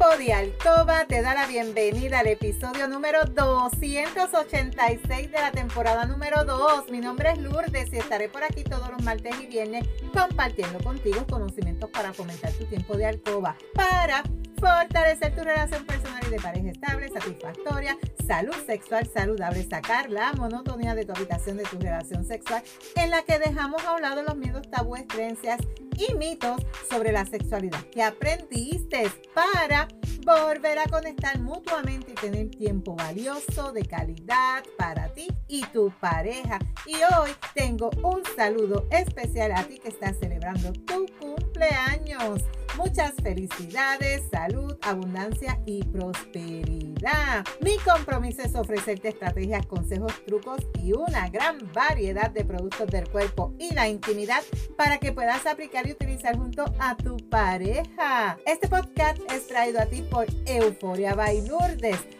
Tiempo de Alcoba te da la bienvenida al episodio número 286 de la temporada número 2. Mi nombre es Lourdes y estaré por aquí todos los martes y viernes compartiendo contigo conocimientos para fomentar tu tiempo de alcoba, para fortalecer tu relación personal y de pareja estable, satisfactoria, salud sexual saludable, sacar la monotonía de tu habitación de tu relación sexual en la que dejamos a un lado los miedos, tabúes, creencias y mitos sobre la sexualidad que aprendiste para volver a conectar mutuamente y tener tiempo valioso de calidad para ti y tu pareja. Y hoy tengo un saludo especial a ti que estás celebrando tu cumpleaños. Muchas felicidades, salud, abundancia y prosperidad. Mi compromiso es ofrecerte estrategias, consejos, trucos y una gran variedad de productos del cuerpo y la intimidad para que puedas aplicar y utilizar junto a tu pareja. Este podcast es traído a ti por Euforia by Lourdes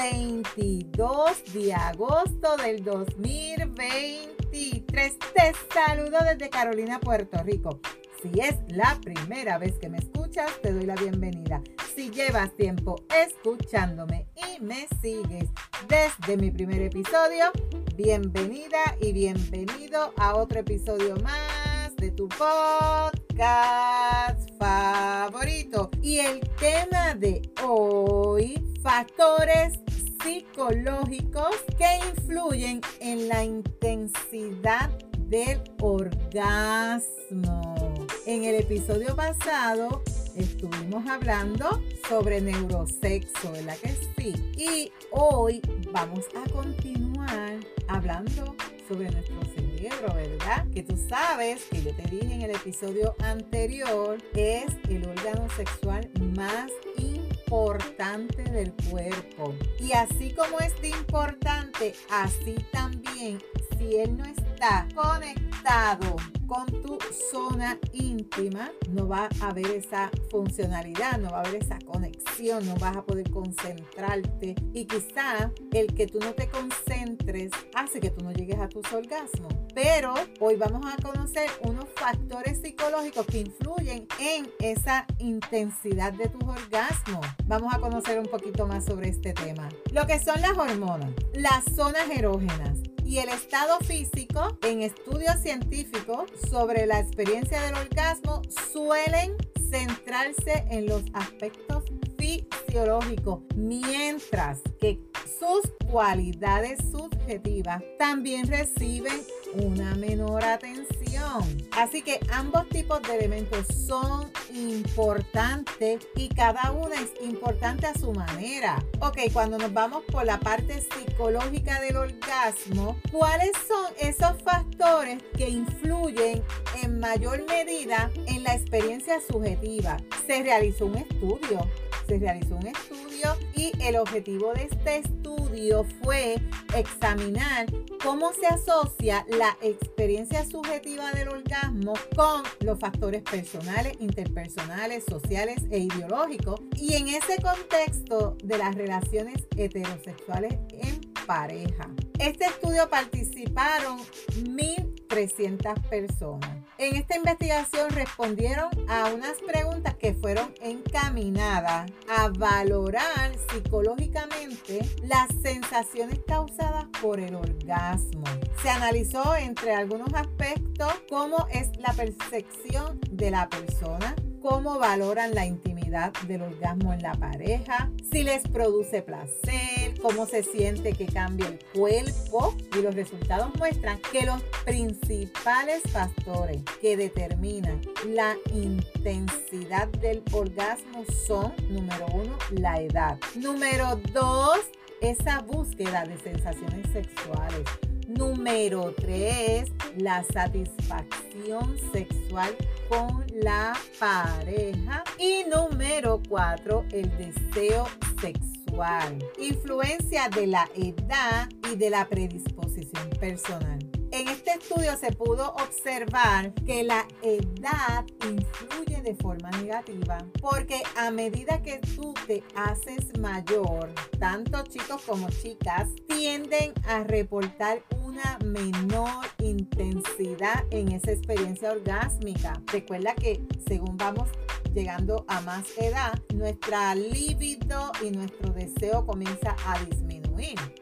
22 de agosto del 2023. Te saludo desde Carolina, Puerto Rico. Si es la primera vez que me escuchas, te doy la bienvenida. Si llevas tiempo escuchándome y me sigues desde mi primer episodio, bienvenida y bienvenido a otro episodio más de tu podcast favorito. Y el tema de hoy, factores psicológicos que influyen en la intensidad del orgasmo. En el episodio pasado estuvimos hablando sobre neurosexo, ¿verdad que sí? Y hoy vamos a continuar hablando sobre nuestro cerebro, ¿verdad? Que tú sabes, que yo te dije en el episodio anterior, es el órgano sexual más importante del cuerpo. Y así como es de importante, así también, si él no está conectado con tu zona íntima, no va a haber esa funcionalidad, no va a haber esa conexión, no vas a poder concentrarte y quizá el que tú no te concentres hace que tú no llegues a tus orgasmos. Pero hoy vamos a conocer unos factores psicológicos que influyen en esa intensidad de tus orgasmos. Vamos a conocer un poquito más sobre este tema. Lo que son las hormonas, las zonas erógenas, y el estado físico en estudios científicos sobre la experiencia del orgasmo suelen centrarse en los aspectos fisiológicos, mientras que sus cualidades subjetivas también reciben una menor atención. Así que ambos tipos de elementos son importantes y cada una es importante a su manera. Ok, cuando nos vamos por la parte psicológica del orgasmo, ¿cuáles son esos factores que influyen en mayor medida en la experiencia subjetiva? Se realizó un estudio se realizó un estudio y el objetivo de este estudio fue examinar cómo se asocia la experiencia subjetiva del orgasmo con los factores personales, interpersonales, sociales e ideológicos y en ese contexto de las relaciones heterosexuales en pareja. Este estudio participaron 1.300 personas. En esta investigación respondieron a unas preguntas que fueron encaminadas a valorar psicológicamente las sensaciones causadas por el orgasmo. Se analizó entre algunos aspectos cómo es la percepción de la persona, cómo valoran la intimidad del orgasmo en la pareja, si les produce placer, cómo se siente que cambia el cuerpo y los resultados muestran que los principales factores que determinan la intensidad del orgasmo son, número uno, la edad. Número dos, esa búsqueda de sensaciones sexuales. Número 3, la satisfacción sexual con la pareja. Y número cuatro, el deseo sexual. Influencia de la edad y de la predisposición personal. En este estudio se pudo observar que la edad influye de forma negativa porque a medida que tú te haces mayor, tanto chicos como chicas tienden a reportar una menor intensidad en esa experiencia orgásmica. Recuerda que según vamos llegando a más edad, nuestra libido y nuestro deseo comienza a disminuir.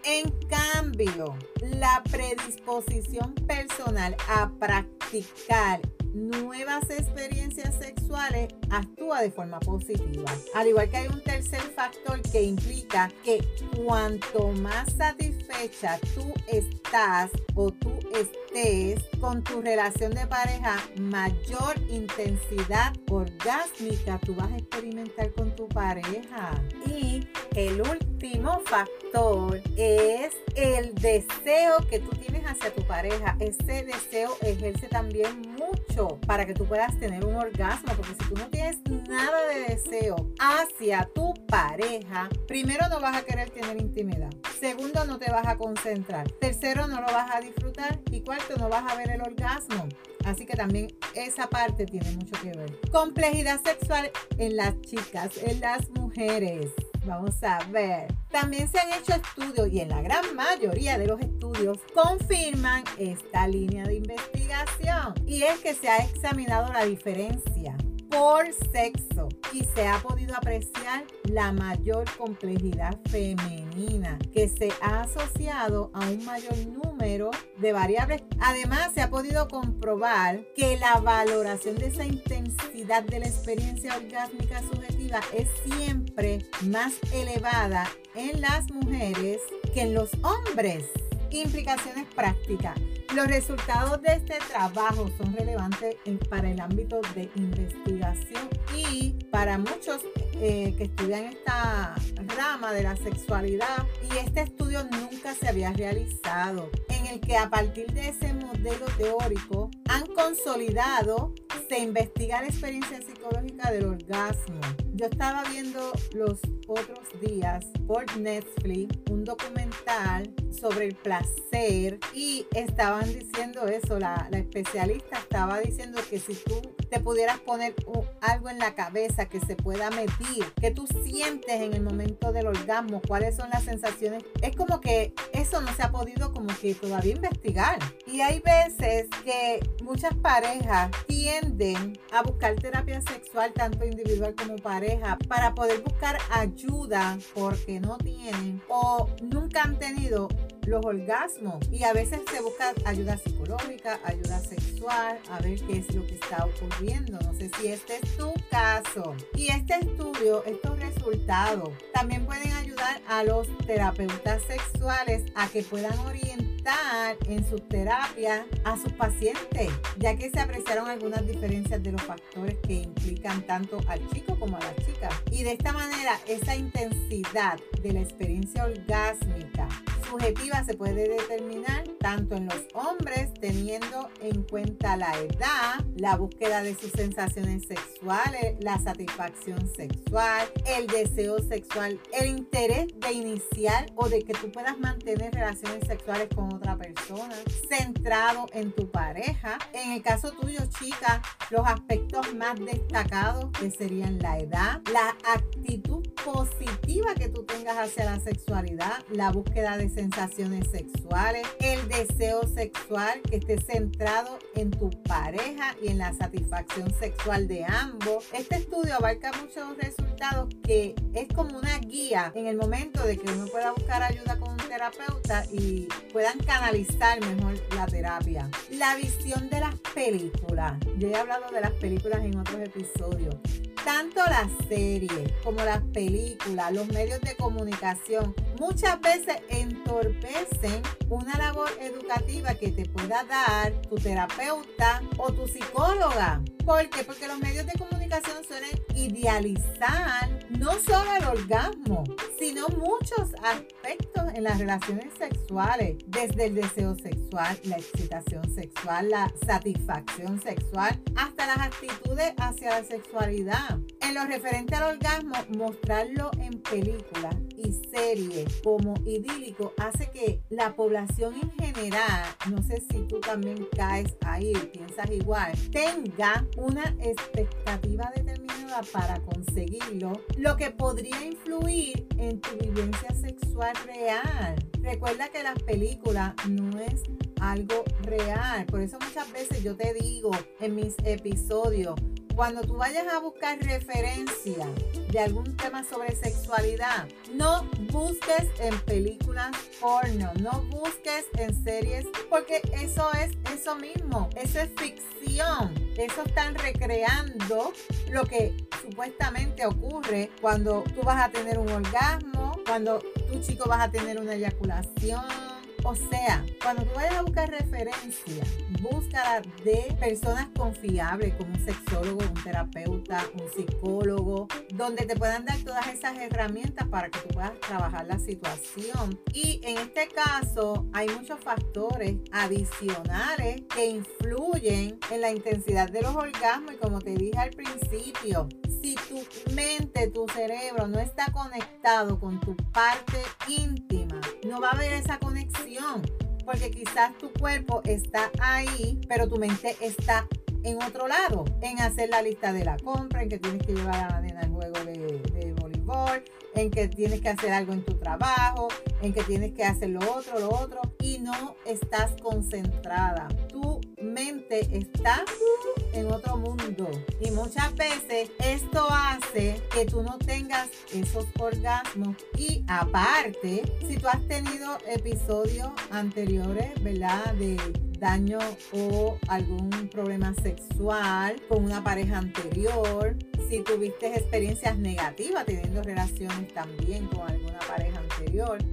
En cambio, la predisposición personal a practicar nuevas experiencias sexuales actúa de forma positiva. Al igual que hay un tercer factor que implica que cuanto más satisfecha tú estás o tú estés con tu relación de pareja, mayor intensidad orgásmica tú vas a experimentar con tu pareja. Y el último factor es el deseo que tú tienes hacia tu pareja. Ese deseo ejerce también mucho para que tú puedas tener un orgasmo, porque si tú no tienes nada de deseo hacia tu pareja, primero no vas a querer tener intimidad. Segundo, no te vas a concentrar. Tercero, no lo vas a disfrutar. Y cuarto, no vas a ver el orgasmo. Así que también esa parte tiene mucho que ver. Complejidad sexual en las chicas, en las mujeres. Vamos a ver. También se han hecho estudios y en la gran mayoría de los estudios confirman esta línea de investigación. Y es que se ha examinado la diferencia por sexo y se ha podido apreciar la mayor complejidad femenina que se ha asociado a un mayor número de variables. Además, se ha podido comprobar que la valoración de esa intensidad de la experiencia orgásmica subjetiva es siempre más elevada en las mujeres que en los hombres. Implicaciones prácticas. Los resultados de este trabajo son relevantes para el ámbito de investigación y para muchos eh, que estudian esta rama de la sexualidad y este estudio nunca se había realizado en el que a partir de ese modelo teórico han consolidado se investiga la experiencia psicológica del orgasmo. Yo estaba viendo los otros días por Netflix un documental sobre el placer y estaban diciendo eso, la, la especialista estaba diciendo que si tú te pudieras poner algo en la cabeza que se pueda medir, que tú sientes en el momento del orgasmo, cuáles son las sensaciones, es como que eso no se ha podido como que todavía investigar. Y hay veces que muchas parejas tienden a buscar terapia sexual, tanto individual como pareja, para poder buscar ayuda porque no tienen o nunca han tenido los orgasmos y a veces se busca ayuda psicológica, ayuda sexual, a ver qué es lo que está ocurriendo. No sé si este es tu caso. Y este estudio, estos resultados, también pueden ayudar a los terapeutas sexuales a que puedan orientar en su terapia a sus pacientes, ya que se apreciaron algunas diferencias de los factores que implican tanto al chico como a la chica. Y de esta manera, esa intensidad de la experiencia orgásmica subjetiva se puede determinar tanto en los hombres teniendo en cuenta la edad, la búsqueda de sus sensaciones sexuales, la satisfacción sexual, el deseo sexual, el interés de iniciar o de que tú puedas mantener relaciones sexuales con otra persona, centrado en tu pareja. En el caso tuyo, chica, los aspectos más destacados que serían la edad, la actitud positiva que tú tengas hacia la sexualidad, la búsqueda de sensaciones sexuales, el deseo sexual que esté centrado en tu pareja y en la satisfacción sexual de ambos. Este estudio abarca muchos resultados que es como una guía en el momento de que uno pueda buscar ayuda con un terapeuta y puedan canalizar mejor la terapia. La visión de las películas. Yo he hablado de las películas en otros episodios tanto las series como las películas, los medios de comunicación muchas veces entorpecen una labor educativa que te pueda dar tu terapeuta o tu psicóloga. ¿Por qué? Porque los medios de comunicación suelen idealizar no solo el orgasmo, sino muchos aspectos en las relaciones sexuales, desde el deseo sexual, la excitación sexual, la satisfacción sexual, hasta las actitudes hacia la sexualidad. En lo referente al orgasmo, mostrarlo en películas series como idílico hace que la población en general, no sé si tú también caes ahí, piensas igual, tenga una expectativa determinada para conseguirlo, lo que podría influir en tu vivencia sexual real. Recuerda que las películas no es algo real. Por eso muchas veces yo te digo en mis episodios, cuando tú vayas a buscar referencia de algún tema sobre sexualidad, no busques en películas porno, no busques en series, porque eso es eso mismo, eso es ficción. Eso están recreando lo que supuestamente ocurre cuando tú vas a tener un orgasmo, cuando tu chico vas a tener una eyaculación o sea, cuando tú vayas a buscar referencia, búscala de personas confiables como un sexólogo, un terapeuta, un psicólogo, donde te puedan dar todas esas herramientas para que tú puedas trabajar la situación. Y en este caso hay muchos factores adicionales que influyen en la intensidad de los orgasmos y como te dije al principio, si tu mente, tu cerebro no está conectado con tu parte íntima, no va a haber esa conexión. Porque quizás tu cuerpo está ahí, pero tu mente está en otro lado, en hacer la lista de la compra, en que tienes que llevar a la nena al juego de, de voleibol, en que tienes que hacer algo en tu trabajo, en que tienes que hacer lo otro, lo otro, y no estás concentrada. Tu mente está en otro mundo. Y muchas veces esto hace que tú no tengas esos orgasmos. Y aparte, si tú has tenido episodios anteriores, ¿verdad? De daño o algún problema sexual con una pareja anterior, si tuviste experiencias negativas teniendo relaciones también con alguna pareja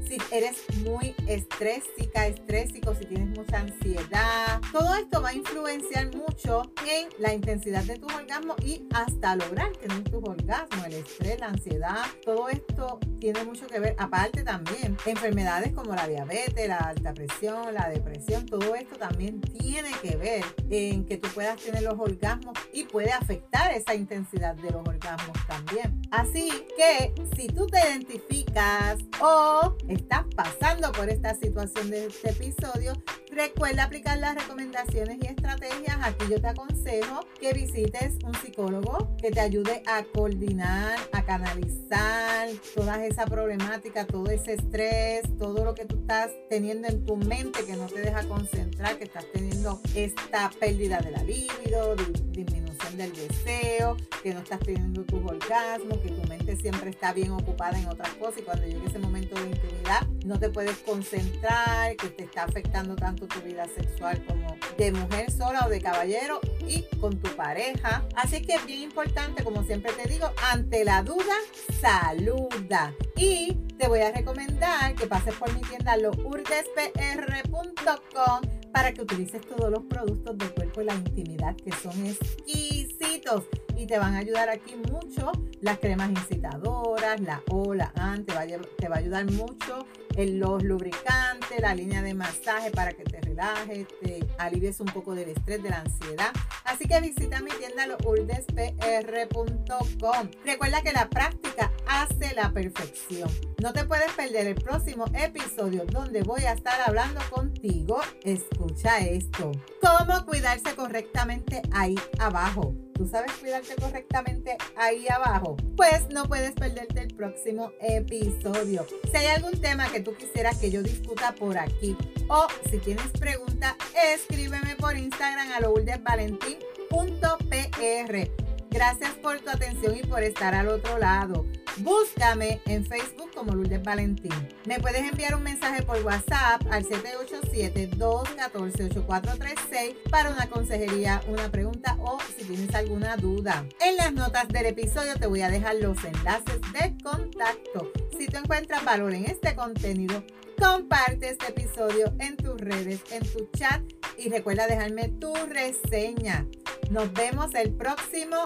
si eres muy estrésica, estrésico, si tienes mucha ansiedad, todo esto va a influenciar mucho en la intensidad de tus orgasmos y hasta lograr tener tus orgasmos, el estrés, la ansiedad, todo esto tiene mucho que ver, aparte también, enfermedades como la diabetes, la alta presión, la depresión, todo esto también tiene que ver en que tú puedas tener los orgasmos y puede afectar esa intensidad de los orgasmos también. Así que si tú te identificas o estás pasando por esta situación de este episodio, recuerda aplicar las recomendaciones y estrategias. Aquí yo te aconsejo que visites un psicólogo que te ayude a coordinar, a canalizar toda esa problemática, todo ese estrés, todo lo que tú estás teniendo en tu mente que no te deja concentrar, que estás teniendo esta pérdida de la libido, disminución del deseo, que no estás teniendo tus orgasmos, que tu mente siempre está bien ocupada en otras cosas y cuando llegue ese momento de intimidad no te puedes concentrar, que te está afectando tanto tu vida sexual como de mujer sola o de caballero y con tu pareja. Así que es bien importante, como siempre te digo, ante la duda, saluda. Y te voy a recomendar que pases por mi tienda lourdespr.com para que utilices todos los productos del cuerpo y la intimidad que son exquisitos y te van a ayudar aquí mucho las cremas incitadoras, la O, la AN, te va, a, te va a ayudar mucho en los lubricantes, la línea de masaje para que te relajes, te alivies un poco del estrés, de la ansiedad. Así que visita mi tienda lourdespr.com. Recuerda que la práctica hace la perfección. No te puedes perder el próximo episodio donde voy a estar hablando contigo. Escucha esto. ¿Cómo cuidarse correctamente ahí abajo? ¿Tú sabes cuidarte correctamente ahí abajo? Pues no puedes perderte el próximo episodio. Si hay algún tema que tú quisieras que yo discuta por aquí o si tienes preguntas, escríbeme por Instagram a lourdesvalentín.pr. Gracias por tu atención y por estar al otro lado. Búscame en Facebook como Lourdes Valentín. Me puedes enviar un mensaje por WhatsApp al 787-214-8436 para una consejería, una pregunta o si tienes alguna duda. En las notas del episodio te voy a dejar los enlaces de contacto. Si tú encuentras valor en este contenido, comparte este episodio en tus redes, en tu chat y recuerda dejarme tu reseña. Nos vemos el próximo